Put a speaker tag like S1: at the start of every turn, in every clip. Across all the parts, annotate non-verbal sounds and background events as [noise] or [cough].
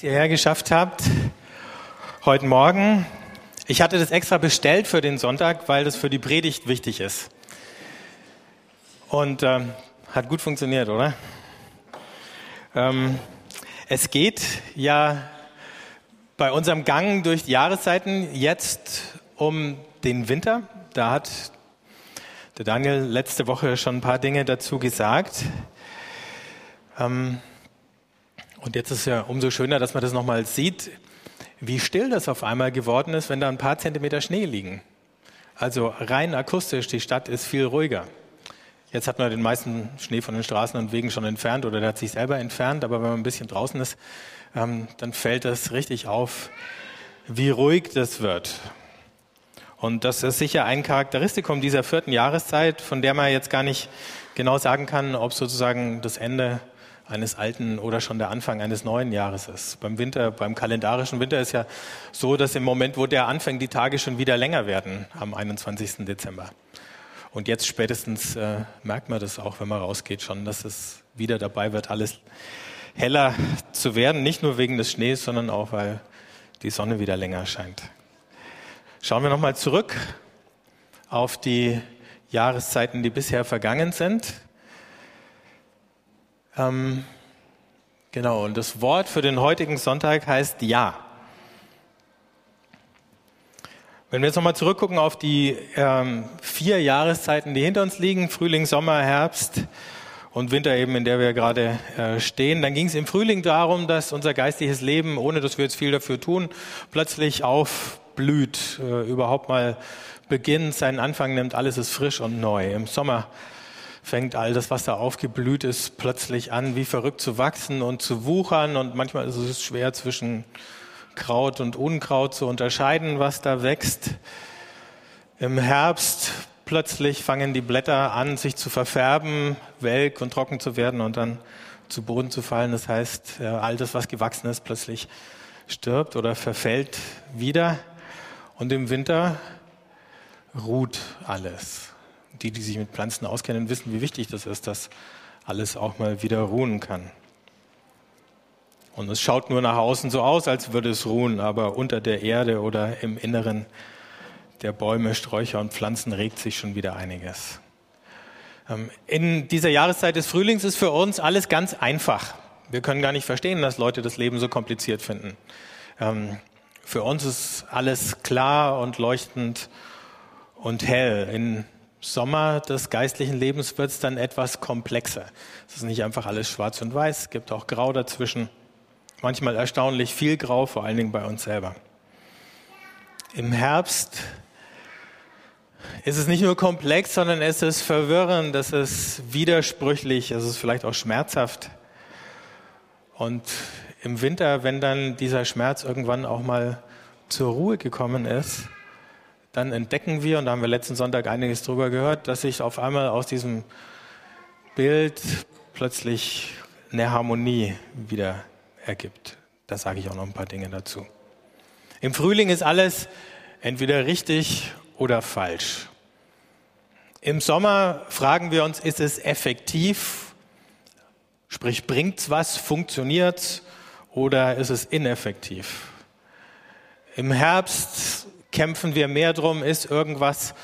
S1: Ihr hierher geschafft habt, heute Morgen. Ich hatte das extra bestellt für den Sonntag, weil das für die Predigt wichtig ist. Und ähm, hat gut funktioniert, oder? Ähm, es geht ja bei unserem Gang durch die Jahreszeiten jetzt um den Winter. Da hat der Daniel letzte Woche schon ein paar Dinge dazu gesagt. Ähm, und jetzt ist es ja umso schöner, dass man das nochmal sieht, wie still das auf einmal geworden ist, wenn da ein paar Zentimeter Schnee liegen. Also rein akustisch, die Stadt ist viel ruhiger. Jetzt hat man den meisten Schnee von den Straßen und Wegen schon entfernt oder der hat sich selber entfernt, aber wenn man ein bisschen draußen ist, ähm, dann fällt das richtig auf, wie ruhig das wird. Und das ist sicher ein Charakteristikum dieser vierten Jahreszeit, von der man jetzt gar nicht genau sagen kann, ob sozusagen das Ende eines alten oder schon der Anfang eines neuen Jahres ist. Beim Winter, beim kalendarischen Winter ist ja so, dass im Moment, wo der anfängt, die Tage schon wieder länger werden am 21. Dezember. Und jetzt spätestens äh, merkt man das auch, wenn man rausgeht, schon, dass es wieder dabei wird, alles heller zu werden. Nicht nur wegen des Schnees, sondern auch, weil die Sonne wieder länger scheint. Schauen wir nochmal zurück auf die Jahreszeiten, die bisher vergangen sind. Ähm, genau, und das Wort für den heutigen Sonntag heißt Ja. Wenn wir jetzt nochmal zurückgucken auf die ähm, vier Jahreszeiten, die hinter uns liegen, Frühling, Sommer, Herbst und Winter eben, in der wir gerade äh, stehen, dann ging es im Frühling darum, dass unser geistliches Leben, ohne dass wir jetzt viel dafür tun, plötzlich aufblüht, äh, überhaupt mal beginnt, seinen Anfang nimmt, alles ist frisch und neu. Im Sommer fängt all das, was da aufgeblüht ist, plötzlich an, wie verrückt zu wachsen und zu wuchern. Und manchmal ist es schwer zwischen Kraut und Unkraut zu unterscheiden, was da wächst. Im Herbst plötzlich fangen die Blätter an, sich zu verfärben, welk und trocken zu werden und dann zu Boden zu fallen. Das heißt, all das, was gewachsen ist, plötzlich stirbt oder verfällt wieder. Und im Winter ruht alles die, die sich mit Pflanzen auskennen, wissen, wie wichtig das ist, dass alles auch mal wieder ruhen kann. Und es schaut nur nach außen so aus, als würde es ruhen, aber unter der Erde oder im Inneren der Bäume, Sträucher und Pflanzen regt sich schon wieder einiges. Ähm, in dieser Jahreszeit des Frühlings ist für uns alles ganz einfach. Wir können gar nicht verstehen, dass Leute das Leben so kompliziert finden. Ähm, für uns ist alles klar und leuchtend und hell. In Sommer des geistlichen Lebens wird es dann etwas komplexer. Es ist nicht einfach alles schwarz und weiß, es gibt auch Grau dazwischen. Manchmal erstaunlich viel Grau, vor allen Dingen bei uns selber. Im Herbst ist es nicht nur komplex, sondern es ist verwirrend, es ist widersprüchlich, es ist vielleicht auch schmerzhaft. Und im Winter, wenn dann dieser Schmerz irgendwann auch mal zur Ruhe gekommen ist, dann entdecken wir, und da haben wir letzten Sonntag einiges drüber gehört, dass sich auf einmal aus diesem Bild plötzlich eine Harmonie wieder ergibt. Da sage ich auch noch ein paar Dinge dazu. Im Frühling ist alles entweder richtig oder falsch. Im Sommer fragen wir uns, ist es effektiv? Sprich, bringt's was? Funktioniert's? Oder ist es ineffektiv? Im Herbst kämpfen wir mehr drum, ist irgendwas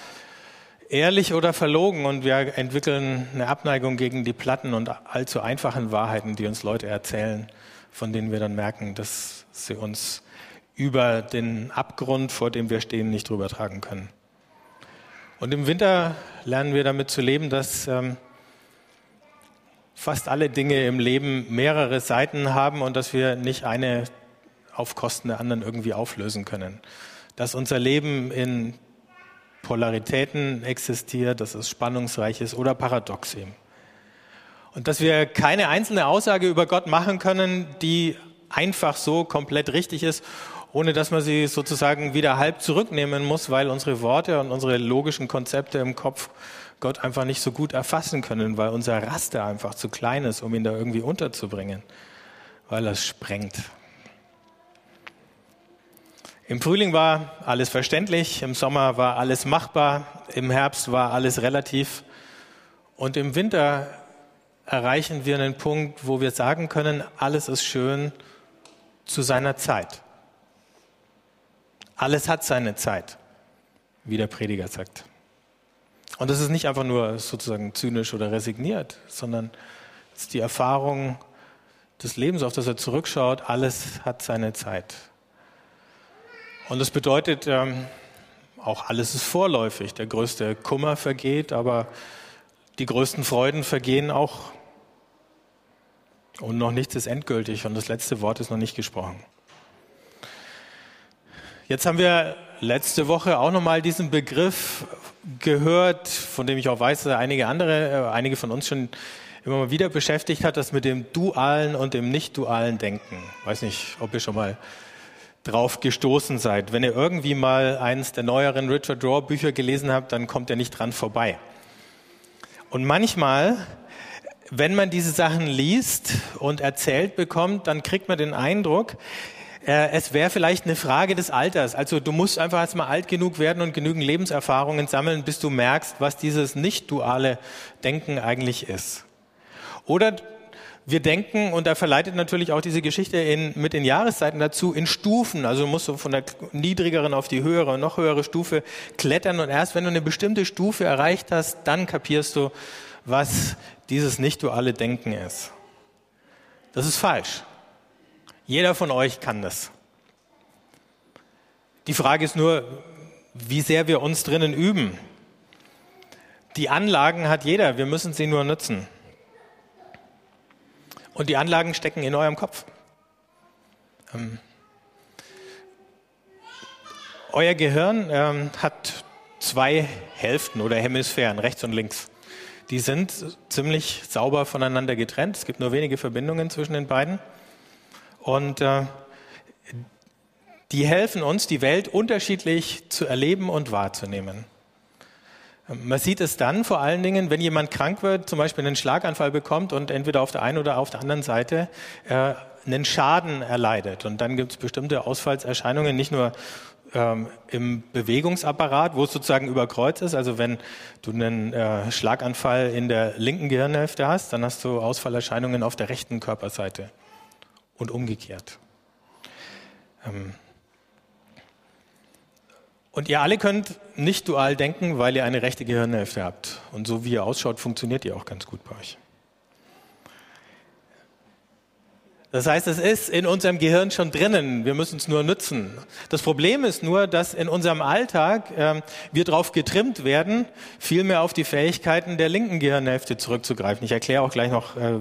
S1: ehrlich oder verlogen und wir entwickeln eine Abneigung gegen die platten und allzu einfachen Wahrheiten, die uns Leute erzählen, von denen wir dann merken, dass sie uns über den Abgrund, vor dem wir stehen, nicht drüber tragen können. Und im Winter lernen wir damit zu leben, dass ähm, fast alle Dinge im Leben mehrere Seiten haben und dass wir nicht eine auf Kosten der anderen irgendwie auflösen können dass unser Leben in Polaritäten existiert, dass es spannungsreich ist oder paradox eben. Und dass wir keine einzelne Aussage über Gott machen können, die einfach so komplett richtig ist, ohne dass man sie sozusagen wieder halb zurücknehmen muss, weil unsere Worte und unsere logischen Konzepte im Kopf Gott einfach nicht so gut erfassen können, weil unser Raster einfach zu klein ist, um ihn da irgendwie unterzubringen, weil er sprengt. Im Frühling war alles verständlich, im Sommer war alles machbar, im Herbst war alles relativ und im Winter erreichen wir einen Punkt, wo wir sagen können, alles ist schön, zu seiner Zeit. Alles hat seine Zeit, wie der Prediger sagt. Und das ist nicht einfach nur sozusagen zynisch oder resigniert, sondern es ist die Erfahrung des Lebens, auf das er zurückschaut. Alles hat seine Zeit. Und das bedeutet, ähm, auch alles ist vorläufig. Der größte Kummer vergeht, aber die größten Freuden vergehen auch. Und noch nichts ist endgültig und das letzte Wort ist noch nicht gesprochen. Jetzt haben wir letzte Woche auch nochmal diesen Begriff gehört, von dem ich auch weiß, dass einige andere, äh, einige von uns schon immer mal wieder beschäftigt hat, das mit dem dualen und dem nicht dualen Denken. Weiß nicht, ob ihr schon mal drauf gestoßen seid. Wenn ihr irgendwie mal eines der neueren Richard Rohr Bücher gelesen habt, dann kommt ihr nicht dran vorbei. Und manchmal, wenn man diese Sachen liest und erzählt bekommt, dann kriegt man den Eindruck, äh, es wäre vielleicht eine Frage des Alters. Also du musst einfach erst mal alt genug werden und genügend Lebenserfahrungen sammeln, bis du merkst, was dieses nicht duale Denken eigentlich ist. Oder wir denken, und da verleitet natürlich auch diese Geschichte in, mit den Jahreszeiten dazu, in Stufen. Also musst du von der niedrigeren auf die höhere und noch höhere Stufe klettern. Und erst wenn du eine bestimmte Stufe erreicht hast, dann kapierst du, was dieses nicht-duale Denken ist. Das ist falsch. Jeder von euch kann das. Die Frage ist nur, wie sehr wir uns drinnen üben. Die Anlagen hat jeder, wir müssen sie nur nutzen. Und die Anlagen stecken in eurem Kopf. Ähm, euer Gehirn ähm, hat zwei Hälften oder Hemisphären, rechts und links. Die sind ziemlich sauber voneinander getrennt. Es gibt nur wenige Verbindungen zwischen den beiden. Und äh, die helfen uns, die Welt unterschiedlich zu erleben und wahrzunehmen. Man sieht es dann vor allen Dingen, wenn jemand krank wird, zum Beispiel einen Schlaganfall bekommt und entweder auf der einen oder auf der anderen Seite äh, einen Schaden erleidet. Und dann gibt es bestimmte Ausfallserscheinungen, nicht nur ähm, im Bewegungsapparat, wo es sozusagen überkreuzt ist. Also wenn du einen äh, Schlaganfall in der linken Gehirnhälfte hast, dann hast du Ausfallerscheinungen auf der rechten Körperseite und umgekehrt. Ähm, und ihr alle könnt nicht dual denken, weil ihr eine rechte Gehirnhälfte habt. Und so wie ihr ausschaut, funktioniert ihr auch ganz gut bei euch. Das heißt, es ist in unserem Gehirn schon drinnen. Wir müssen es nur nutzen. Das Problem ist nur, dass in unserem Alltag äh, wir darauf getrimmt werden, viel mehr auf die Fähigkeiten der linken Gehirnhälfte zurückzugreifen. Ich erkläre auch gleich noch, äh,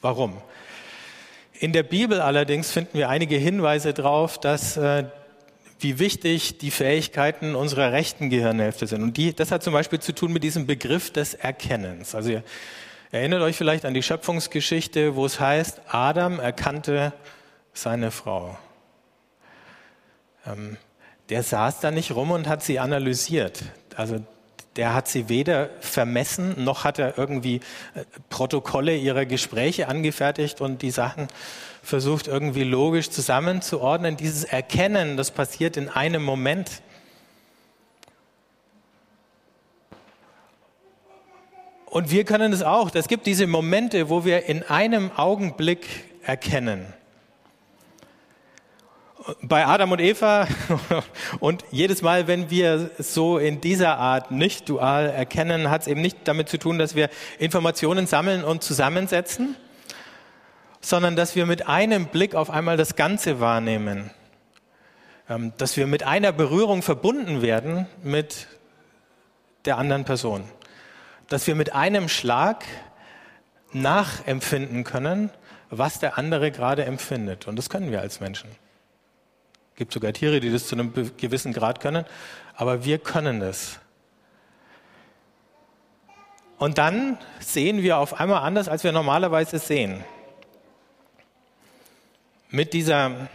S1: warum. In der Bibel allerdings finden wir einige Hinweise darauf, dass äh, wie wichtig die Fähigkeiten unserer rechten Gehirnhälfte sind. Und die, das hat zum Beispiel zu tun mit diesem Begriff des Erkennens. Also ihr erinnert euch vielleicht an die Schöpfungsgeschichte, wo es heißt, Adam erkannte seine Frau. Ähm, der saß da nicht rum und hat sie analysiert. Also der hat sie weder vermessen, noch hat er irgendwie äh, Protokolle ihrer Gespräche angefertigt und die Sachen versucht irgendwie logisch zusammenzuordnen. Dieses Erkennen, das passiert in einem Moment. Und wir können es auch. Es gibt diese Momente, wo wir in einem Augenblick erkennen bei Adam und Eva [laughs] und jedes Mal, wenn wir so in dieser Art nicht dual erkennen, hat es eben nicht damit zu tun, dass wir Informationen sammeln und zusammensetzen, sondern dass wir mit einem Blick auf einmal das Ganze wahrnehmen, ähm, dass wir mit einer Berührung verbunden werden mit der anderen Person, dass wir mit einem Schlag nachempfinden können, was der andere gerade empfindet. Und das können wir als Menschen gibt sogar Tiere, die das zu einem gewissen Grad können, aber wir können es. Und dann sehen wir auf einmal anders, als wir normalerweise sehen. Mit dieser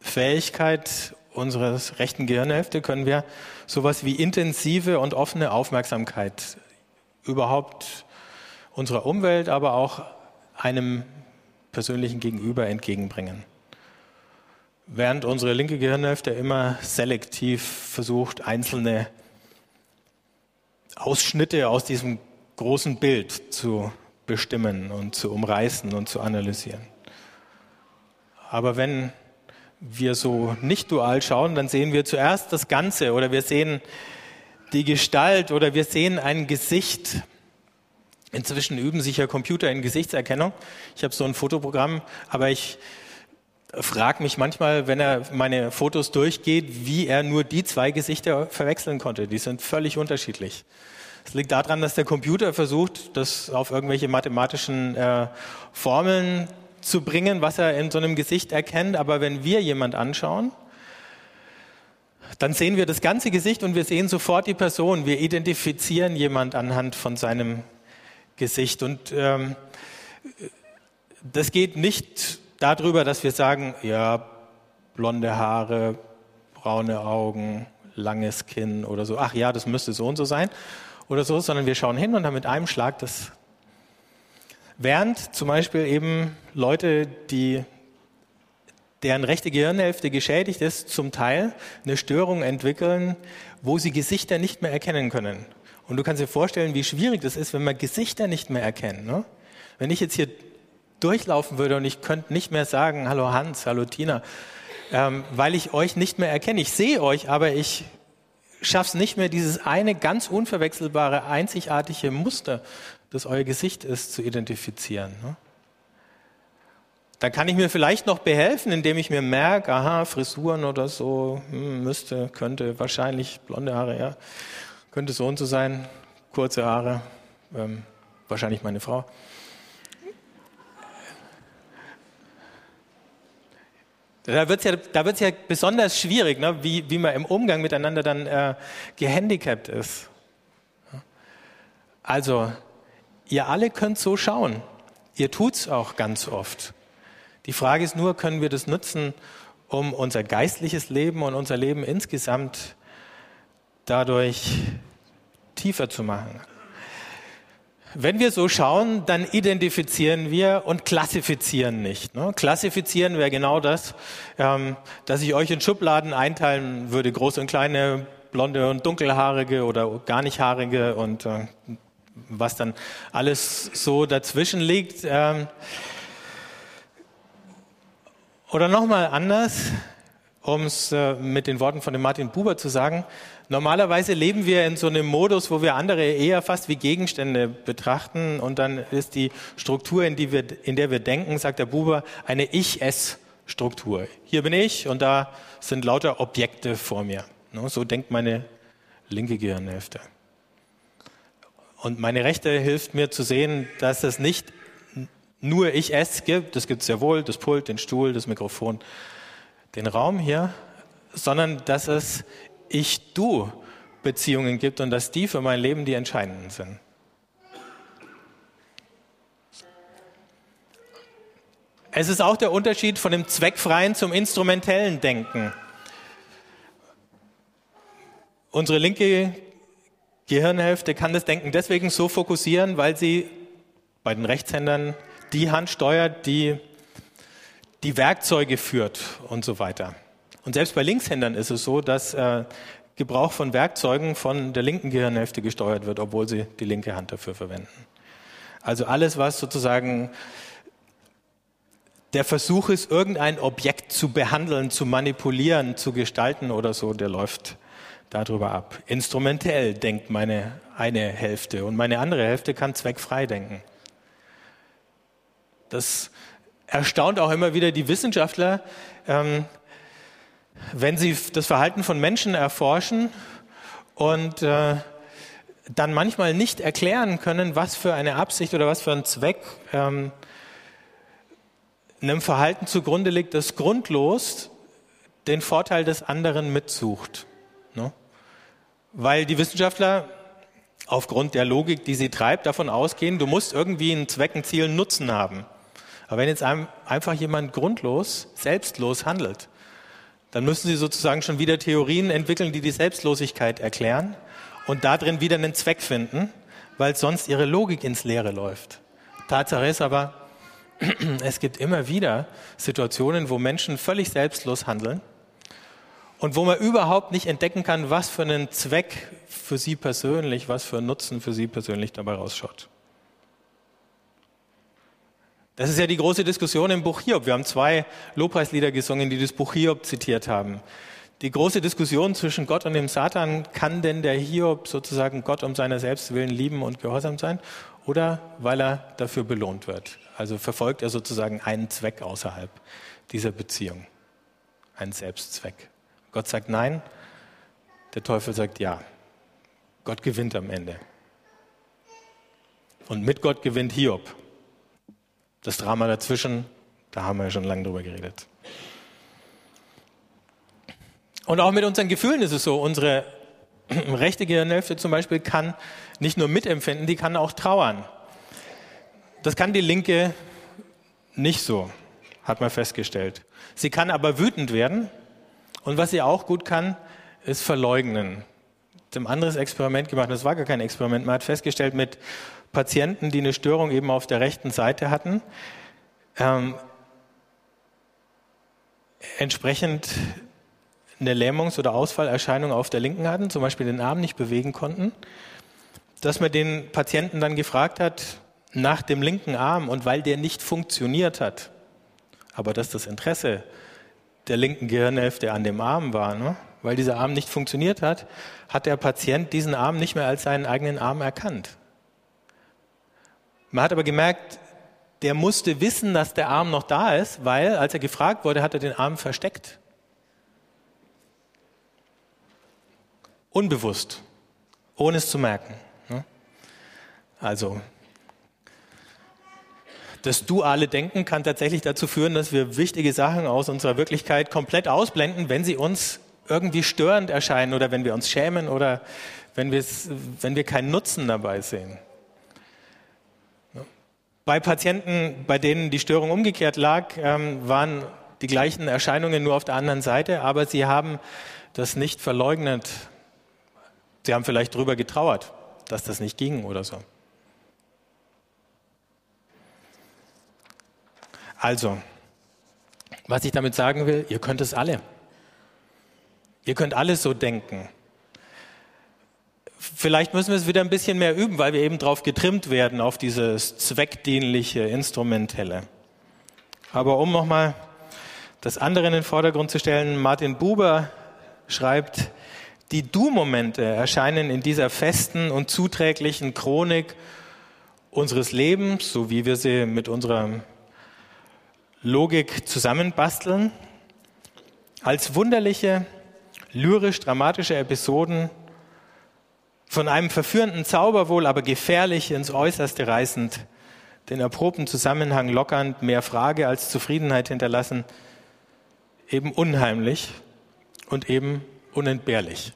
S1: Fähigkeit unseres rechten Gehirnhälfte können wir sowas wie intensive und offene Aufmerksamkeit überhaupt unserer Umwelt, aber auch einem persönlichen Gegenüber entgegenbringen während unsere linke Gehirnhälfte immer selektiv versucht, einzelne Ausschnitte aus diesem großen Bild zu bestimmen und zu umreißen und zu analysieren. Aber wenn wir so nicht dual schauen, dann sehen wir zuerst das Ganze oder wir sehen die Gestalt oder wir sehen ein Gesicht. Inzwischen üben sich ja Computer in Gesichtserkennung. Ich habe so ein Fotoprogramm, aber ich frage mich manchmal, wenn er meine Fotos durchgeht, wie er nur die zwei Gesichter verwechseln konnte. Die sind völlig unterschiedlich. Es liegt daran, dass der Computer versucht, das auf irgendwelche mathematischen äh, Formeln zu bringen, was er in so einem Gesicht erkennt. Aber wenn wir jemand anschauen, dann sehen wir das ganze Gesicht und wir sehen sofort die Person. Wir identifizieren jemand anhand von seinem Gesicht. Und ähm, das geht nicht darüber, dass wir sagen, ja, blonde Haare, braune Augen, langes Kinn oder so. Ach ja, das müsste so und so sein oder so, sondern wir schauen hin und haben mit einem Schlag das Während zum Beispiel eben Leute, die, deren rechte Gehirnhälfte geschädigt ist, zum Teil eine Störung entwickeln, wo sie Gesichter nicht mehr erkennen können. Und du kannst dir vorstellen, wie schwierig das ist, wenn man Gesichter nicht mehr erkennt. Ne? Wenn ich jetzt hier durchlaufen würde und ich könnte nicht mehr sagen, hallo Hans, hallo Tina, ähm, weil ich euch nicht mehr erkenne. Ich sehe euch, aber ich schaffe es nicht mehr, dieses eine ganz unverwechselbare, einzigartige Muster das euer Gesicht ist, zu identifizieren. Ne? Dann kann ich mir vielleicht noch behelfen, indem ich mir merke, aha, Frisuren oder so, hm, müsste, könnte, wahrscheinlich blonde Haare, ja, könnte so und so sein, kurze Haare, ähm, wahrscheinlich meine Frau. Da wird es ja, ja besonders schwierig, ne? wie, wie man im Umgang miteinander dann äh, gehandicapt ist. Also, Ihr alle könnt so schauen. Ihr tut's auch ganz oft. Die Frage ist nur, können wir das nutzen, um unser geistliches Leben und unser Leben insgesamt dadurch tiefer zu machen? Wenn wir so schauen, dann identifizieren wir und klassifizieren nicht. Ne? Klassifizieren wäre genau das, ähm, dass ich euch in Schubladen einteilen würde, große und kleine, blonde und dunkelhaarige oder gar nicht haarige und äh, was dann alles so dazwischen liegt. Ähm, oder nochmal anders, um es äh, mit den Worten von dem Martin Buber zu sagen. Normalerweise leben wir in so einem Modus, wo wir andere eher fast wie Gegenstände betrachten und dann ist die Struktur, in, die wir, in der wir denken, sagt der Buber, eine Ich-Es-Struktur. Hier bin ich und da sind lauter Objekte vor mir. So denkt meine linke Gehirnhälfte. Und meine Rechte hilft mir zu sehen, dass es nicht nur ich es gibt, das gibt es ja wohl, das Pult, den Stuhl, das Mikrofon, den Raum hier, sondern dass es ich-du Beziehungen gibt und dass die für mein Leben die entscheidenden sind. Es ist auch der Unterschied von dem zweckfreien zum instrumentellen Denken. Unsere linke Gehirnhälfte kann das Denken deswegen so fokussieren, weil sie bei den Rechtshändern die Hand steuert, die die Werkzeuge führt und so weiter. Und selbst bei Linkshändern ist es so, dass äh, Gebrauch von Werkzeugen von der linken Gehirnhälfte gesteuert wird, obwohl sie die linke Hand dafür verwenden. Also alles, was sozusagen der Versuch ist, irgendein Objekt zu behandeln, zu manipulieren, zu gestalten oder so, der läuft darüber ab. Instrumentell denkt meine eine Hälfte und meine andere Hälfte kann zweckfrei denken. Das erstaunt auch immer wieder die Wissenschaftler, ähm, wenn sie das Verhalten von Menschen erforschen und äh, dann manchmal nicht erklären können, was für eine Absicht oder was für ein Zweck ähm, einem Verhalten zugrunde liegt, das grundlos den Vorteil des anderen mitsucht. Ne? weil die Wissenschaftler aufgrund der Logik, die sie treibt, davon ausgehen, du musst irgendwie einen Zweck, ein Ziel, einen Nutzen haben. Aber wenn jetzt einfach jemand grundlos, selbstlos handelt, dann müssen sie sozusagen schon wieder Theorien entwickeln, die die Selbstlosigkeit erklären und darin wieder einen Zweck finden, weil sonst ihre Logik ins Leere läuft. Tatsache ist aber, [clears throat] es gibt immer wieder Situationen, wo Menschen völlig selbstlos handeln und wo man überhaupt nicht entdecken kann, was für einen Zweck für sie persönlich, was für einen Nutzen für sie persönlich dabei rausschaut. Das ist ja die große Diskussion im Buch Hiob. Wir haben zwei Lobpreislieder gesungen, die das Buch Hiob zitiert haben. Die große Diskussion zwischen Gott und dem Satan, kann denn der Hiob sozusagen Gott um seiner selbst willen lieben und gehorsam sein oder weil er dafür belohnt wird? Also verfolgt er sozusagen einen Zweck außerhalb dieser Beziehung, einen Selbstzweck. Gott sagt nein, der Teufel sagt ja. Gott gewinnt am Ende. Und mit Gott gewinnt Hiob. Das Drama dazwischen, da haben wir ja schon lange drüber geredet. Und auch mit unseren Gefühlen ist es so. Unsere [clears throat] rechte Gehirnhälfte zum Beispiel kann nicht nur mitempfinden, die kann auch trauern. Das kann die linke nicht so, hat man festgestellt. Sie kann aber wütend werden. Und was sie auch gut kann, ist verleugnen. Ein anderes Experiment gemacht, das war gar kein Experiment. Man hat festgestellt, mit Patienten, die eine Störung eben auf der rechten Seite hatten, ähm, entsprechend eine Lähmungs- oder Ausfallerscheinung auf der linken hatten, zum Beispiel den Arm nicht bewegen konnten, dass man den Patienten dann gefragt hat nach dem linken Arm und weil der nicht funktioniert hat, aber dass das Interesse der linken Gehirnhälfte an dem Arm war, ne? weil dieser Arm nicht funktioniert hat, hat der Patient diesen Arm nicht mehr als seinen eigenen Arm erkannt. Man hat aber gemerkt, der musste wissen, dass der Arm noch da ist, weil als er gefragt wurde, hat er den Arm versteckt. Unbewusst, ohne es zu merken. Ne? Also, das duale Denken kann tatsächlich dazu führen, dass wir wichtige Sachen aus unserer Wirklichkeit komplett ausblenden, wenn sie uns irgendwie störend erscheinen oder wenn wir uns schämen oder wenn, wenn wir keinen Nutzen dabei sehen. Bei Patienten, bei denen die Störung umgekehrt lag, ähm, waren die gleichen Erscheinungen nur auf der anderen Seite, aber sie haben das nicht verleugnet. Sie haben vielleicht darüber getrauert, dass das nicht ging oder so. Also, was ich damit sagen will, ihr könnt es alle. Ihr könnt alles so denken. Vielleicht müssen wir es wieder ein bisschen mehr üben, weil wir eben drauf getrimmt werden, auf dieses zweckdienliche, instrumentelle. Aber um nochmal das andere in den Vordergrund zu stellen, Martin Buber schreibt, die Du-Momente erscheinen in dieser festen und zuträglichen Chronik unseres Lebens, so wie wir sie mit unserer Logik zusammenbasteln, als wunderliche, lyrisch-dramatische Episoden von einem verführenden Zauber wohl, aber gefährlich ins Äußerste reißend, den erprobten Zusammenhang lockernd, mehr Frage als Zufriedenheit hinterlassen, eben unheimlich und eben unentbehrlich.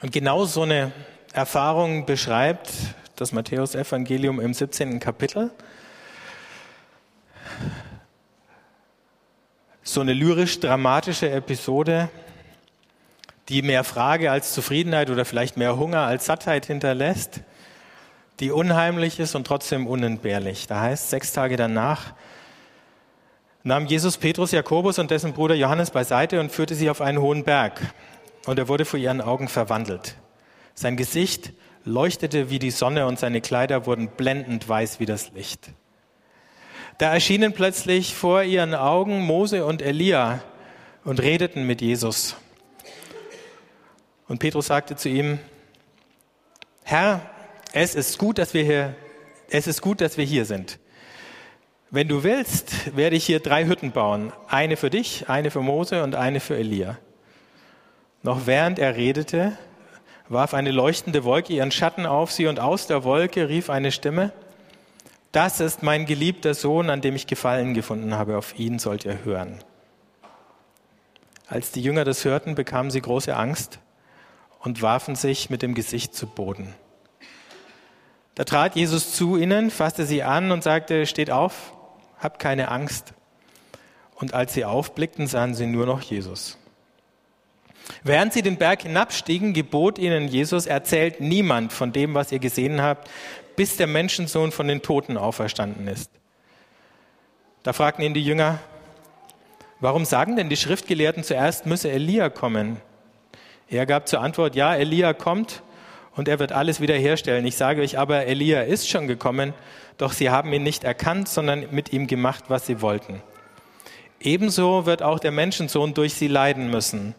S1: Und genau so eine Erfahrung beschreibt das Matthäus-Evangelium im 17. Kapitel. So eine lyrisch-dramatische Episode, die mehr Frage als Zufriedenheit oder vielleicht mehr Hunger als Sattheit hinterlässt, die unheimlich ist und trotzdem unentbehrlich. Da heißt, sechs Tage danach nahm Jesus Petrus, Jakobus und dessen Bruder Johannes beiseite und führte sie auf einen hohen Berg. Und er wurde vor ihren Augen verwandelt. Sein Gesicht leuchtete wie die Sonne und seine Kleider wurden blendend weiß wie das Licht. Da erschienen plötzlich vor ihren Augen Mose und Elia und redeten mit Jesus. Und Petrus sagte zu ihm, Herr, es ist gut, dass wir hier, es ist gut, dass wir hier sind. Wenn du willst, werde ich hier drei Hütten bauen. Eine für dich, eine für Mose und eine für Elia. Noch während er redete, warf eine leuchtende Wolke ihren Schatten auf sie und aus der Wolke rief eine Stimme, das ist mein geliebter Sohn, an dem ich Gefallen gefunden habe, auf ihn sollt ihr hören. Als die Jünger das hörten, bekamen sie große Angst und warfen sich mit dem Gesicht zu Boden. Da trat Jesus zu ihnen, fasste sie an und sagte, steht auf, habt keine Angst. Und als sie aufblickten, sahen sie nur noch Jesus. Während sie den Berg hinabstiegen, gebot ihnen Jesus, erzählt niemand von dem, was ihr gesehen habt, bis der Menschensohn von den Toten auferstanden ist. Da fragten ihn die Jünger, warum sagen denn die Schriftgelehrten zuerst müsse Elia kommen? Er gab zur Antwort, ja, Elia kommt und er wird alles wiederherstellen. Ich sage euch aber, Elia ist schon gekommen, doch sie haben ihn nicht erkannt, sondern mit ihm gemacht, was sie wollten. Ebenso wird auch der Menschensohn durch sie leiden müssen.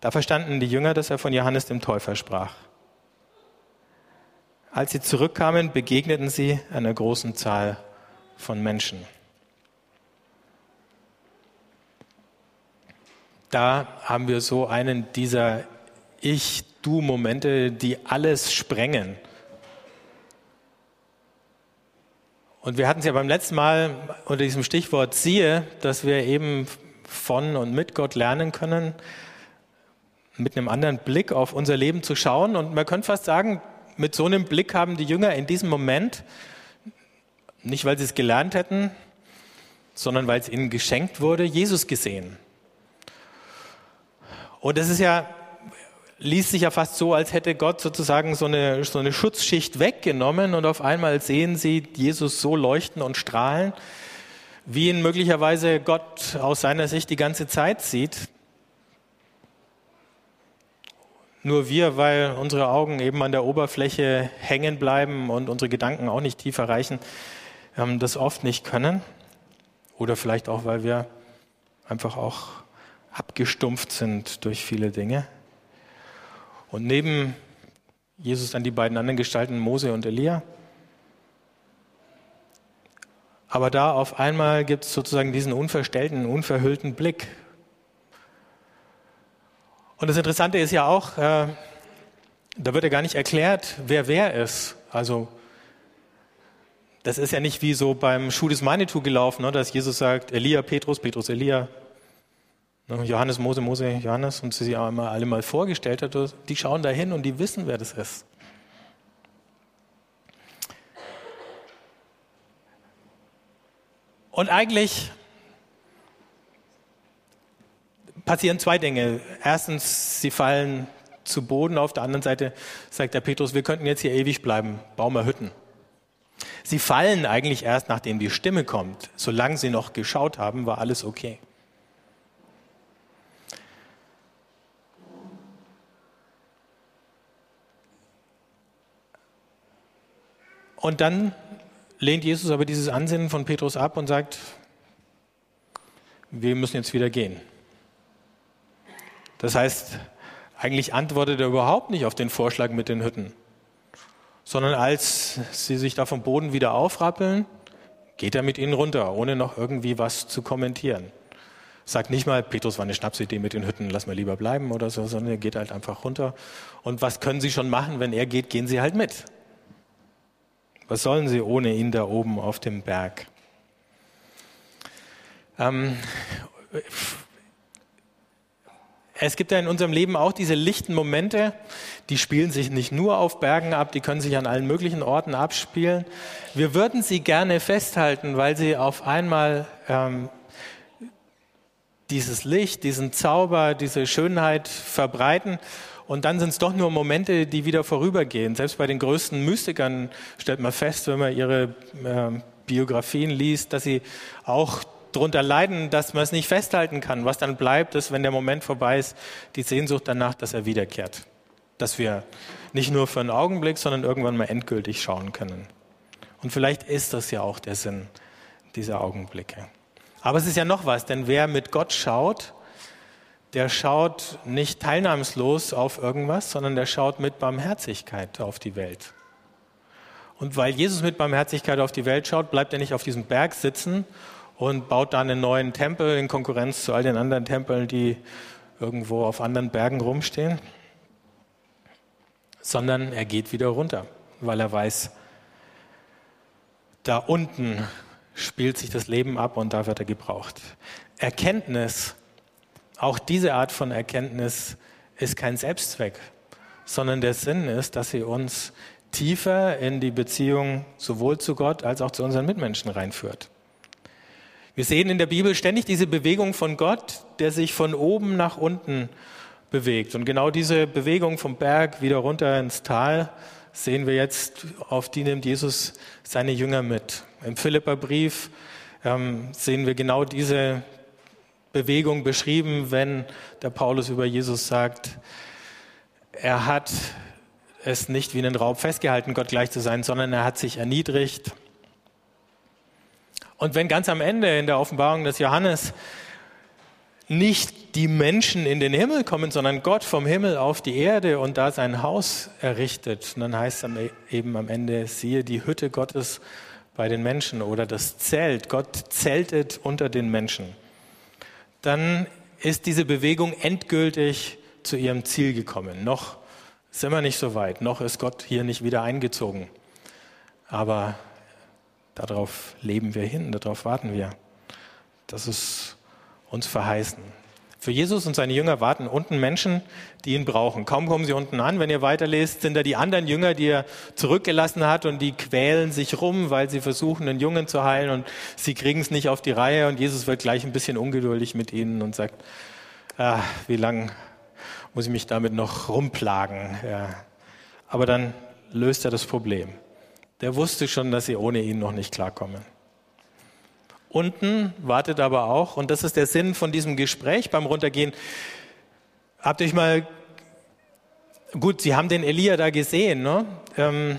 S1: Da verstanden die Jünger, dass er von Johannes dem Täufer sprach. Als sie zurückkamen, begegneten sie einer großen Zahl von Menschen. Da haben wir so einen dieser Ich-Du-Momente, die alles sprengen. Und wir hatten es ja beim letzten Mal unter diesem Stichwort siehe, dass wir eben von und mit Gott lernen können, mit einem anderen Blick auf unser Leben zu schauen. Und man könnte fast sagen, mit so einem Blick haben die Jünger in diesem Moment, nicht weil sie es gelernt hätten, sondern weil es ihnen geschenkt wurde, Jesus gesehen. Und das ist ja, liest sich ja fast so, als hätte Gott sozusagen so eine, so eine Schutzschicht weggenommen und auf einmal sehen sie Jesus so leuchten und strahlen, wie ihn möglicherweise Gott aus seiner Sicht die ganze Zeit sieht. Nur wir, weil unsere Augen eben an der Oberfläche hängen bleiben und unsere Gedanken auch nicht tiefer reichen, das oft nicht können. Oder vielleicht auch, weil wir einfach auch abgestumpft sind durch viele Dinge. Und neben Jesus dann die beiden anderen Gestalten, Mose und Elia. Aber da auf einmal gibt es sozusagen diesen unverstellten, unverhüllten Blick. Und das Interessante ist ja auch, äh, da wird ja gar nicht erklärt, wer wer ist. Also das ist ja nicht wie so beim Schuh des Manitou gelaufen, ne, dass Jesus sagt, Elia, Petrus, Petrus, Elia, Johannes, Mose, Mose, Johannes und sie sich alle mal vorgestellt hat, die schauen da hin und die wissen, wer das ist. Und eigentlich passieren zwei Dinge. Erstens, sie fallen zu Boden. Auf der anderen Seite sagt der Petrus, wir könnten jetzt hier ewig bleiben, bauen wir Hütten. Sie fallen eigentlich erst, nachdem die Stimme kommt. Solange sie noch geschaut haben, war alles okay. Und dann lehnt Jesus aber dieses Ansinnen von Petrus ab und sagt, wir müssen jetzt wieder gehen. Das heißt, eigentlich antwortet er überhaupt nicht auf den Vorschlag mit den Hütten, sondern als sie sich da vom Boden wieder aufrappeln, geht er mit ihnen runter, ohne noch irgendwie was zu kommentieren. Sagt nicht mal, Petrus war eine Schnapsidee mit den Hütten, lass mal lieber bleiben oder so, sondern er geht halt einfach runter. Und was können sie schon machen? Wenn er geht, gehen sie halt mit. Was sollen sie ohne ihn da oben auf dem Berg? Ähm, es gibt ja in unserem Leben auch diese lichten Momente, die spielen sich nicht nur auf Bergen ab, die können sich an allen möglichen Orten abspielen. Wir würden sie gerne festhalten, weil sie auf einmal ähm, dieses Licht, diesen Zauber, diese Schönheit verbreiten und dann sind es doch nur Momente, die wieder vorübergehen. Selbst bei den größten Mystikern stellt man fest, wenn man ihre äh, Biografien liest, dass sie auch darunter leiden, dass man es nicht festhalten kann. Was dann bleibt, ist, wenn der Moment vorbei ist, die Sehnsucht danach, dass er wiederkehrt. Dass wir nicht nur für einen Augenblick, sondern irgendwann mal endgültig schauen können. Und vielleicht ist das ja auch der Sinn dieser Augenblicke. Aber es ist ja noch was, denn wer mit Gott schaut, der schaut nicht teilnahmslos auf irgendwas, sondern der schaut mit Barmherzigkeit auf die Welt. Und weil Jesus mit Barmherzigkeit auf die Welt schaut, bleibt er nicht auf diesem Berg sitzen und baut da einen neuen Tempel in Konkurrenz zu all den anderen Tempeln, die irgendwo auf anderen Bergen rumstehen, sondern er geht wieder runter, weil er weiß, da unten spielt sich das Leben ab und da wird er gebraucht. Erkenntnis auch diese Art von Erkenntnis ist kein Selbstzweck, sondern der Sinn ist, dass sie uns tiefer in die Beziehung sowohl zu Gott als auch zu unseren Mitmenschen reinführt. Wir sehen in der Bibel ständig diese Bewegung von Gott, der sich von oben nach unten bewegt. Und genau diese Bewegung vom Berg wieder runter ins Tal sehen wir jetzt, auf die nimmt Jesus seine Jünger mit. Im Philipperbrief ähm, sehen wir genau diese Bewegung beschrieben, wenn der Paulus über Jesus sagt, er hat es nicht wie einen Raub festgehalten, Gott gleich zu sein, sondern er hat sich erniedrigt. Und wenn ganz am Ende in der Offenbarung des Johannes nicht die Menschen in den Himmel kommen, sondern Gott vom Himmel auf die Erde und da sein Haus errichtet, und dann heißt es eben am Ende, siehe die Hütte Gottes bei den Menschen oder das Zelt, Gott zeltet unter den Menschen, dann ist diese Bewegung endgültig zu ihrem Ziel gekommen. Noch sind wir nicht so weit, noch ist Gott hier nicht wieder eingezogen. Aber darauf leben wir hin, darauf warten wir. Das ist uns verheißen. Für Jesus und seine Jünger warten unten Menschen, die ihn brauchen. Kaum kommen sie unten an. Wenn ihr weiterlest, sind da die anderen Jünger, die er zurückgelassen hat und die quälen sich rum, weil sie versuchen, einen Jungen zu heilen und sie kriegen es nicht auf die Reihe und Jesus wird gleich ein bisschen ungeduldig mit ihnen und sagt, ah, wie lange muss ich mich damit noch rumplagen? Ja. Aber dann löst er das Problem. Der wusste schon, dass sie ohne ihn noch nicht klarkommen. Unten wartet aber auch, und das ist der Sinn von diesem Gespräch beim Runtergehen, habt ihr euch mal, gut, Sie haben den Elia da gesehen, ne? Ähm,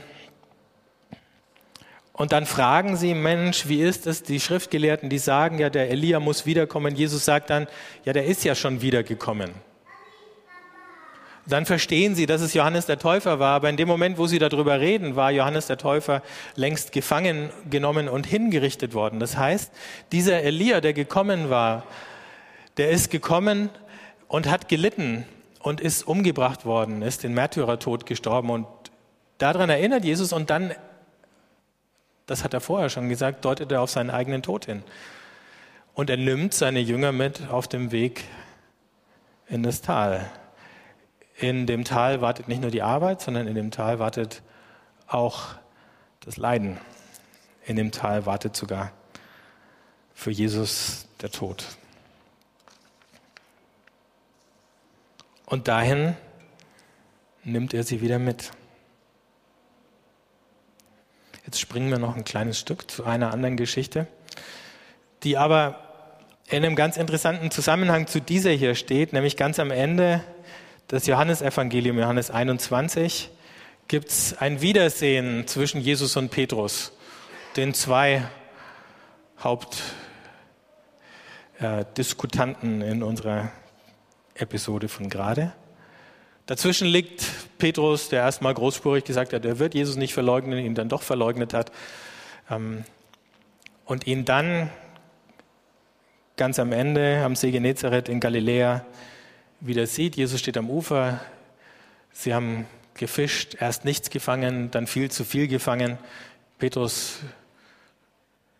S1: und dann fragen sie, Mensch, wie ist es? Die Schriftgelehrten, die sagen ja, der Elia muss wiederkommen. Jesus sagt dann, ja, der ist ja schon wiedergekommen dann verstehen sie, dass es Johannes der Täufer war. Aber in dem Moment, wo sie darüber reden, war Johannes der Täufer längst gefangen genommen und hingerichtet worden. Das heißt, dieser Elia, der gekommen war, der ist gekommen und hat gelitten und ist umgebracht worden, ist den Märtyrertod gestorben. Und daran erinnert Jesus und dann, das hat er vorher schon gesagt, deutet er auf seinen eigenen Tod hin. Und er nimmt seine Jünger mit auf dem Weg in das Tal in dem Tal wartet nicht nur die Arbeit, sondern in dem Tal wartet auch das Leiden. In dem Tal wartet sogar für Jesus der Tod. Und dahin nimmt er sie wieder mit. Jetzt springen wir noch ein kleines Stück zu einer anderen Geschichte, die aber in einem ganz interessanten Zusammenhang zu dieser hier steht, nämlich ganz am Ende das Johannesevangelium, Johannes 21, gibt es ein Wiedersehen zwischen Jesus und Petrus, den zwei Hauptdiskutanten äh, in unserer Episode von gerade. Dazwischen liegt Petrus, der erstmal großspurig gesagt hat, er wird Jesus nicht verleugnen, ihn dann doch verleugnet hat ähm, und ihn dann ganz am Ende am See Genezareth in Galiläa wieder sieht. Jesus steht am Ufer. Sie haben gefischt, erst nichts gefangen, dann viel zu viel gefangen. Petrus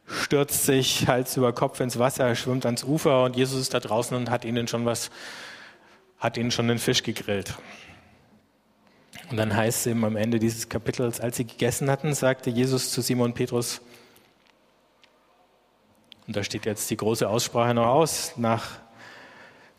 S1: stürzt sich Hals über Kopf ins Wasser, schwimmt ans Ufer und Jesus ist da draußen und hat ihnen schon was, hat ihnen schon den Fisch gegrillt. Und dann heißt es eben am Ende dieses Kapitels, als sie gegessen hatten, sagte Jesus zu Simon Petrus, und da steht jetzt die große Aussprache noch aus, nach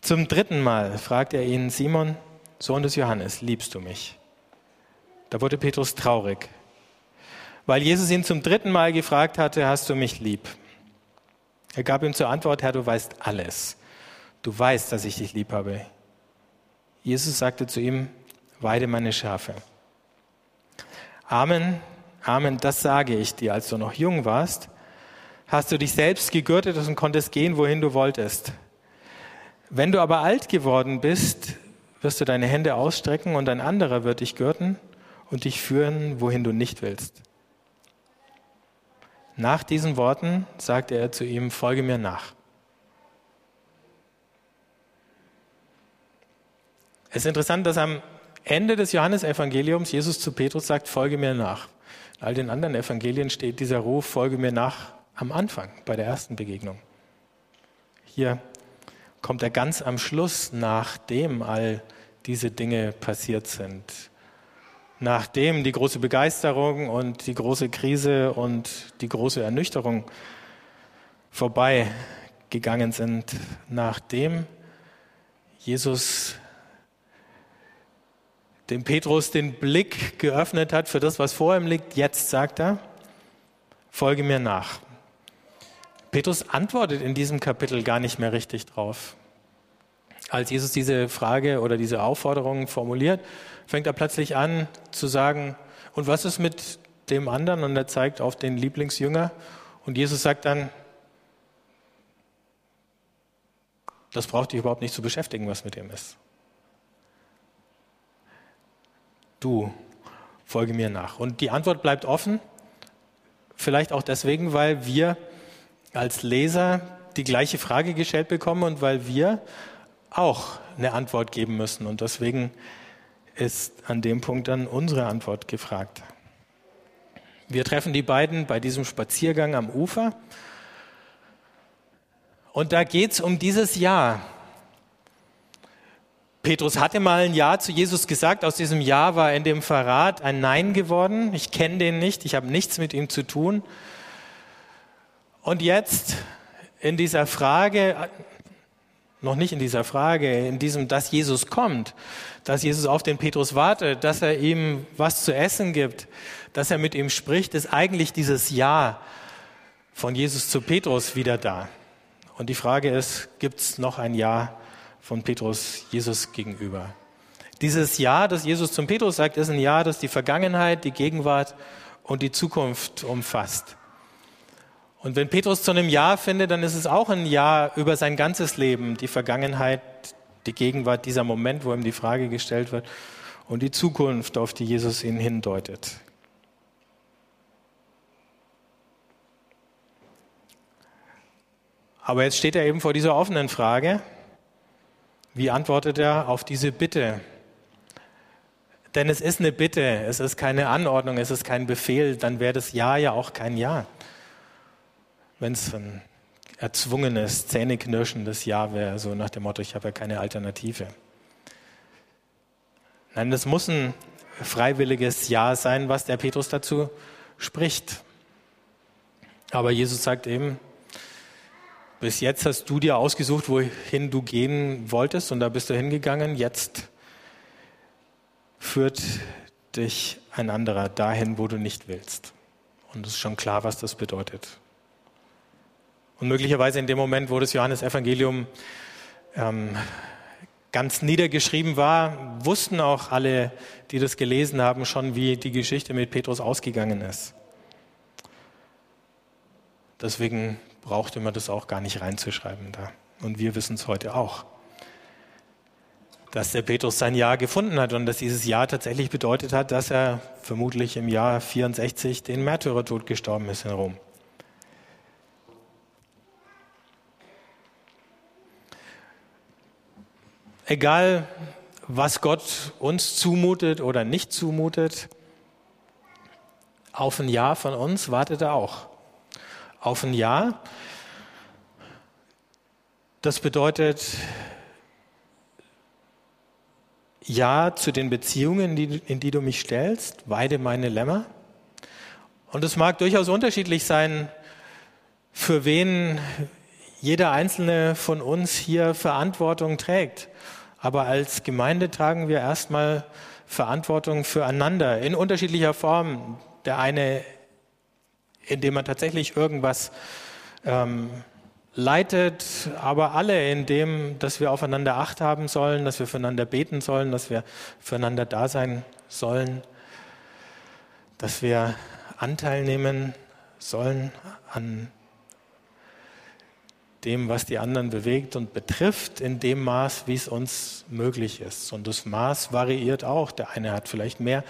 S1: Zum dritten Mal fragt er ihn, Simon, Sohn des Johannes, liebst du mich? Da wurde Petrus traurig, weil Jesus ihn zum dritten Mal gefragt hatte, hast du mich lieb? Er gab ihm zur Antwort, Herr, du weißt alles. Du weißt, dass ich dich lieb habe. Jesus sagte zu ihm, weide meine Schafe. Amen, Amen, das sage ich dir, als du noch jung warst, hast du dich selbst gegürtet und konntest gehen, wohin du wolltest. Wenn du aber alt geworden bist, wirst du deine Hände ausstrecken und ein anderer wird dich gürten und dich führen, wohin du nicht willst. Nach diesen Worten sagte er zu ihm, folge mir nach. Es ist interessant, dass am Ende des Johannesevangeliums Jesus zu Petrus sagt, folge mir nach. In all den anderen Evangelien steht dieser Ruf, folge mir nach am Anfang, bei der ersten Begegnung. Hier kommt er ganz am Schluss, nachdem all diese Dinge passiert sind. nachdem die große Begeisterung und die große Krise und die große Ernüchterung vorbei gegangen sind, nachdem Jesus dem Petrus den Blick geöffnet hat für das, was vor ihm liegt, jetzt sagt er, folge mir nach. Petrus antwortet in diesem Kapitel gar nicht mehr richtig drauf. Als Jesus diese Frage oder diese Aufforderung formuliert, fängt er plötzlich an zu sagen, und was ist mit dem anderen? Und er zeigt auf den Lieblingsjünger. Und Jesus sagt dann, das braucht dich überhaupt nicht zu beschäftigen, was mit ihm ist. Du, folge mir nach. Und die Antwort bleibt offen, vielleicht auch deswegen, weil wir als Leser die gleiche Frage gestellt bekommen und weil wir auch eine Antwort geben müssen. Und deswegen ist an dem Punkt dann unsere Antwort gefragt. Wir treffen die beiden bei diesem Spaziergang am Ufer. Und da geht es um dieses Jahr. Petrus hatte mal ein Ja zu Jesus gesagt. Aus diesem Ja war in dem Verrat ein Nein geworden. Ich kenne den nicht. Ich habe nichts mit ihm zu tun. Und jetzt in dieser Frage, noch nicht in dieser Frage, in diesem, dass Jesus kommt, dass Jesus auf den Petrus wartet, dass er ihm was zu essen gibt, dass er mit ihm spricht, ist eigentlich dieses Ja von Jesus zu Petrus wieder da. Und die Frage ist, gibt es noch ein Ja von Petrus Jesus gegenüber? Dieses Ja, das Jesus zum Petrus sagt, ist ein Ja, das die Vergangenheit, die Gegenwart und die Zukunft umfasst. Und wenn Petrus zu einem Ja findet, dann ist es auch ein Ja über sein ganzes Leben, die Vergangenheit, die Gegenwart, dieser Moment, wo ihm die Frage gestellt wird und die Zukunft, auf die Jesus ihn hindeutet. Aber jetzt steht er eben vor dieser offenen Frage, wie antwortet er auf diese Bitte? Denn es ist eine Bitte, es ist keine Anordnung, es ist kein Befehl, dann wäre das Ja ja auch kein Ja wenn es ein erzwungenes, zähneknirschendes Ja wäre, so nach dem Motto, ich habe ja keine Alternative. Nein, das muss ein freiwilliges Ja sein, was der Petrus dazu spricht. Aber Jesus sagt eben, bis jetzt hast du dir ausgesucht, wohin du gehen wolltest und da bist du hingegangen. Jetzt führt dich ein anderer dahin, wo du nicht willst. Und es ist schon klar, was das bedeutet. Und möglicherweise in dem Moment, wo das Johannesevangelium ähm, ganz niedergeschrieben war, wussten auch alle, die das gelesen haben, schon, wie die Geschichte mit Petrus ausgegangen ist. Deswegen brauchte man das auch gar nicht reinzuschreiben da. Und wir wissen es heute auch, dass der Petrus sein Jahr gefunden hat und dass dieses Jahr tatsächlich bedeutet hat, dass er vermutlich im Jahr 64 den Märtyrertod gestorben ist in Rom. Egal was Gott uns zumutet oder nicht zumutet, auf ein Ja von uns wartet er auch. Auf ein Ja, das bedeutet Ja zu den Beziehungen, in die du mich stellst, weide meine Lämmer. Und es mag durchaus unterschiedlich sein, für wen jeder einzelne von uns hier Verantwortung trägt. Aber als Gemeinde tragen wir erstmal Verantwortung füreinander in unterschiedlicher Form. Der eine, indem man tatsächlich irgendwas ähm, leitet, aber alle in dem, dass wir aufeinander Acht haben sollen, dass wir füreinander beten sollen, dass wir füreinander da sein sollen, dass wir Anteil nehmen sollen an dem, was die anderen bewegt und betrifft, in dem Maß, wie es uns möglich ist. Und das Maß variiert auch. Der eine hat vielleicht mehr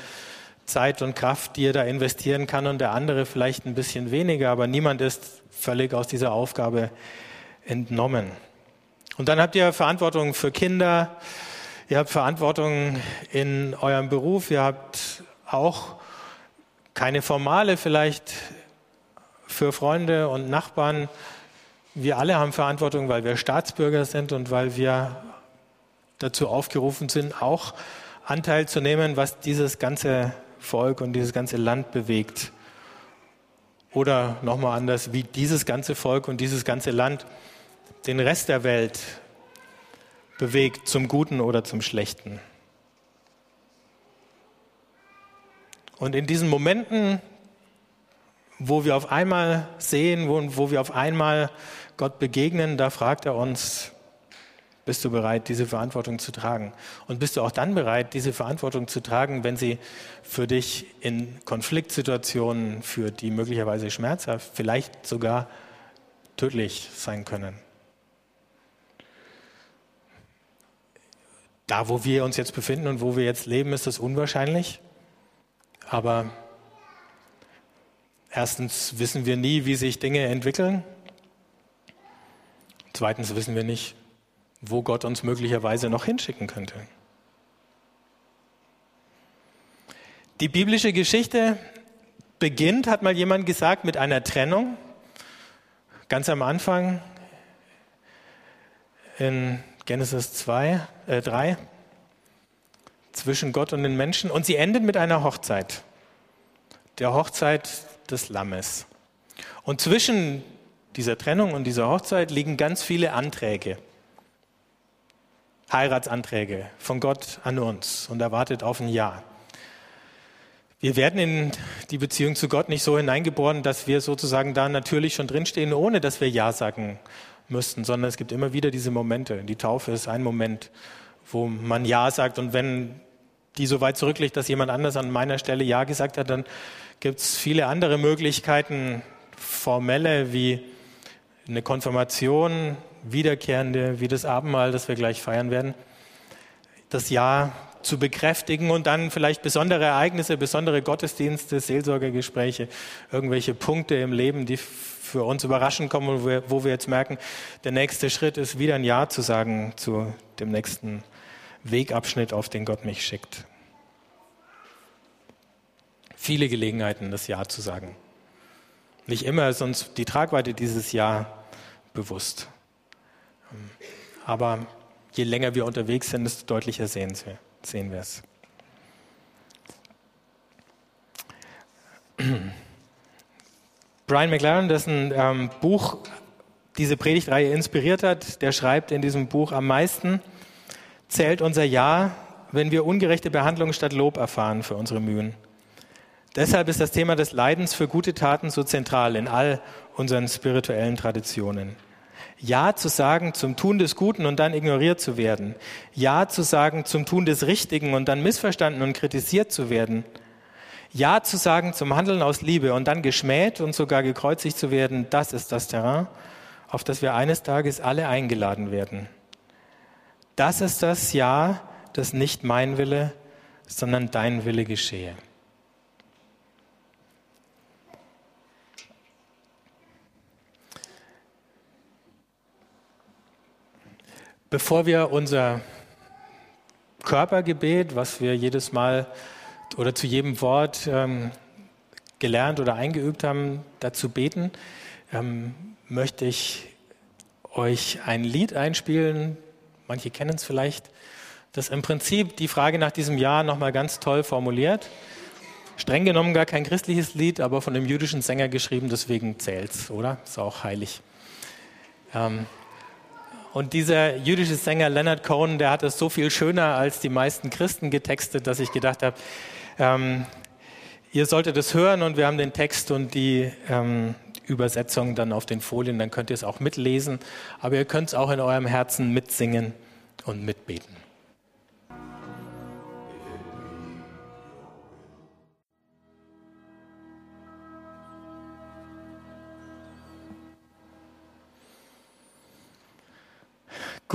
S1: Zeit und Kraft, die er da investieren kann, und der andere vielleicht ein bisschen weniger, aber niemand ist völlig aus dieser Aufgabe entnommen. Und dann habt ihr Verantwortung für Kinder, ihr habt Verantwortung in eurem Beruf, ihr habt auch keine formale vielleicht für Freunde und Nachbarn, wir alle haben Verantwortung, weil wir Staatsbürger sind und weil wir dazu aufgerufen sind, auch Anteil zu nehmen, was dieses ganze Volk und dieses ganze Land bewegt. Oder nochmal anders, wie dieses ganze Volk und dieses ganze Land den Rest der Welt bewegt, zum Guten oder zum Schlechten. Und in diesen Momenten, wo wir auf einmal sehen, wo, wo wir auf einmal Gott begegnen, da fragt er uns, bist du bereit, diese Verantwortung zu tragen? Und bist du auch dann bereit, diese Verantwortung zu tragen, wenn sie für dich in Konfliktsituationen führt, die möglicherweise schmerzhaft, vielleicht sogar tödlich sein können? Da, wo wir uns jetzt befinden und wo wir jetzt leben, ist das unwahrscheinlich. Aber erstens wissen wir nie, wie sich Dinge entwickeln. Zweitens wissen wir nicht, wo Gott uns möglicherweise noch hinschicken könnte. Die biblische Geschichte beginnt, hat mal jemand gesagt, mit einer Trennung. Ganz am Anfang in Genesis 2, äh 3 zwischen Gott und den Menschen. Und sie endet mit einer Hochzeit, der Hochzeit des Lammes. Und zwischen dieser Trennung und dieser Hochzeit liegen ganz viele Anträge. Heiratsanträge von Gott an uns und erwartet auf ein Ja. Wir werden in die Beziehung zu Gott nicht so hineingeboren, dass wir sozusagen da natürlich schon drinstehen, ohne dass wir Ja sagen müssten, sondern es gibt immer wieder diese Momente. Die Taufe ist ein Moment, wo man Ja sagt und wenn die so weit zurückliegt, dass jemand anders an meiner Stelle Ja gesagt hat, dann gibt es viele andere Möglichkeiten, formelle wie eine Konfirmation, wiederkehrende, wie das Abendmahl, das wir gleich feiern werden, das Jahr zu bekräftigen und dann vielleicht besondere Ereignisse, besondere Gottesdienste, Seelsorgegespräche, irgendwelche Punkte im Leben, die für uns überraschend kommen wo wir, wo wir jetzt merken, der nächste Schritt ist wieder ein Ja zu sagen zu dem nächsten Wegabschnitt, auf den Gott mich schickt. Viele Gelegenheiten, das Ja zu sagen. Nicht immer ist uns die Tragweite dieses Ja bewusst. Aber je länger wir unterwegs sind, desto deutlicher sehen wir, sehen wir es. Brian McLaren, dessen ähm, Buch diese Predigtreihe inspiriert hat, der schreibt in diesem Buch, am meisten zählt unser Ja, wenn wir ungerechte Behandlung statt Lob erfahren für unsere Mühen. Deshalb ist das Thema des Leidens für gute Taten so zentral in all unseren spirituellen Traditionen. Ja zu sagen zum Tun des Guten und dann ignoriert zu werden. Ja zu sagen zum Tun des Richtigen und dann missverstanden und kritisiert zu werden. Ja zu sagen zum Handeln aus Liebe und dann geschmäht und sogar gekreuzigt zu werden, das ist das Terrain, auf das wir eines Tages alle eingeladen werden. Das ist das Ja, das nicht mein Wille, sondern dein Wille geschehe. Bevor wir unser Körpergebet, was wir jedes Mal oder zu jedem Wort ähm, gelernt oder eingeübt haben, dazu beten, ähm, möchte ich euch ein Lied einspielen. Manche kennen es vielleicht. Das im Prinzip die Frage nach diesem Jahr nochmal ganz toll formuliert. Streng genommen gar kein christliches Lied, aber von einem jüdischen Sänger geschrieben, deswegen zählt's, oder? Ist auch heilig. Ähm, und dieser jüdische Sänger Leonard Cohen, der hat es so viel schöner als die meisten Christen getextet, dass ich gedacht habe, ähm, ihr solltet es hören und wir haben den Text und die ähm, Übersetzung dann auf den Folien, dann könnt ihr es auch mitlesen, aber ihr könnt es auch in eurem Herzen mitsingen und mitbeten.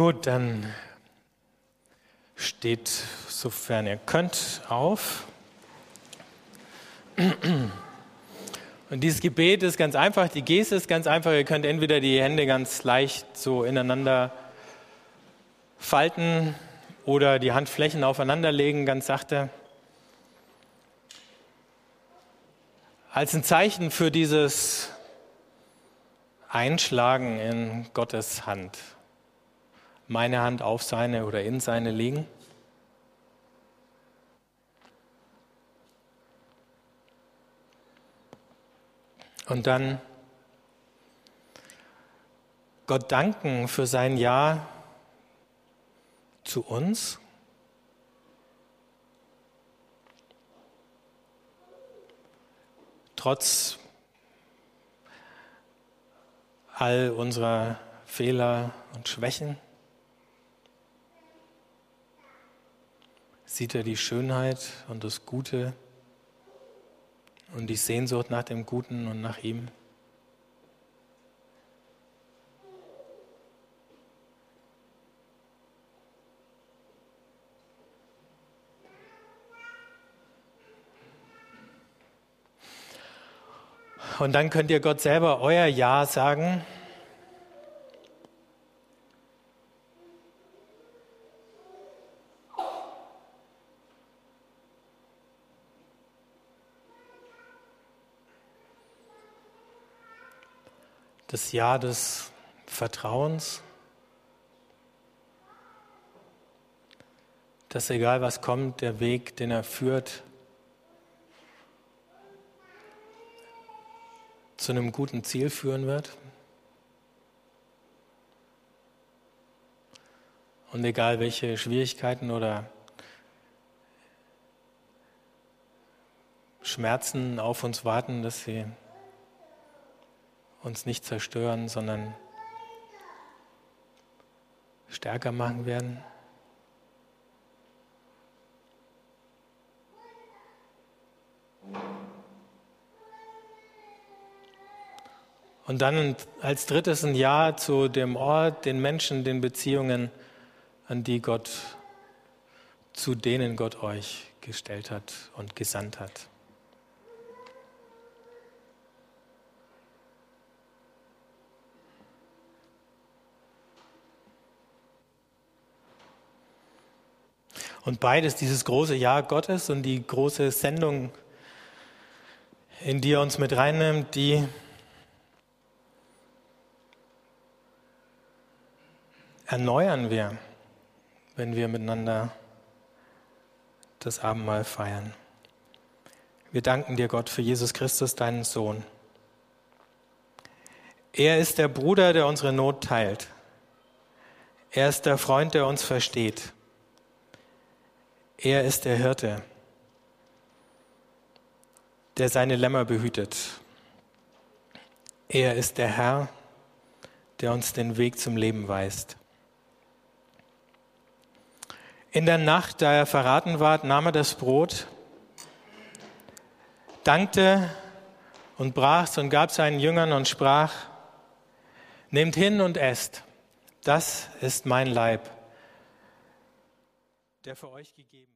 S1: Gut, dann steht, sofern ihr könnt, auf. Und dieses Gebet ist ganz einfach, die Geste ist ganz einfach. Ihr könnt entweder die Hände ganz leicht so ineinander falten oder die Handflächen aufeinander legen, ganz sachte. Als ein Zeichen für dieses Einschlagen in Gottes Hand meine Hand auf seine oder in seine legen? Und dann Gott danken für sein Ja zu uns. Trotz all unserer Fehler und Schwächen. Sieht er die Schönheit und das Gute und die Sehnsucht nach dem Guten und nach ihm. Und dann könnt ihr Gott selber euer Ja sagen. Das Jahr des Vertrauens, dass egal was kommt, der Weg, den er führt, zu einem guten Ziel führen wird. Und egal welche Schwierigkeiten oder Schmerzen auf uns warten, dass sie uns nicht zerstören, sondern stärker machen werden. Und dann als drittes ein Ja zu dem Ort, den Menschen, den Beziehungen, an die Gott, zu denen Gott euch gestellt hat und gesandt hat. Und beides, dieses große Ja Gottes und die große Sendung, in die er uns mit reinnimmt, die erneuern wir, wenn wir miteinander das Abendmahl feiern. Wir danken dir, Gott, für Jesus Christus, deinen Sohn. Er ist der Bruder, der unsere Not teilt. Er ist der Freund, der uns versteht. Er ist der Hirte, der seine Lämmer behütet. Er ist der Herr, der uns den Weg zum Leben weist. In der Nacht, da er verraten ward, nahm er das Brot, dankte und brach's und gab seinen Jüngern und sprach, Nehmt hin und esst, das ist mein Leib, der für euch gegeben.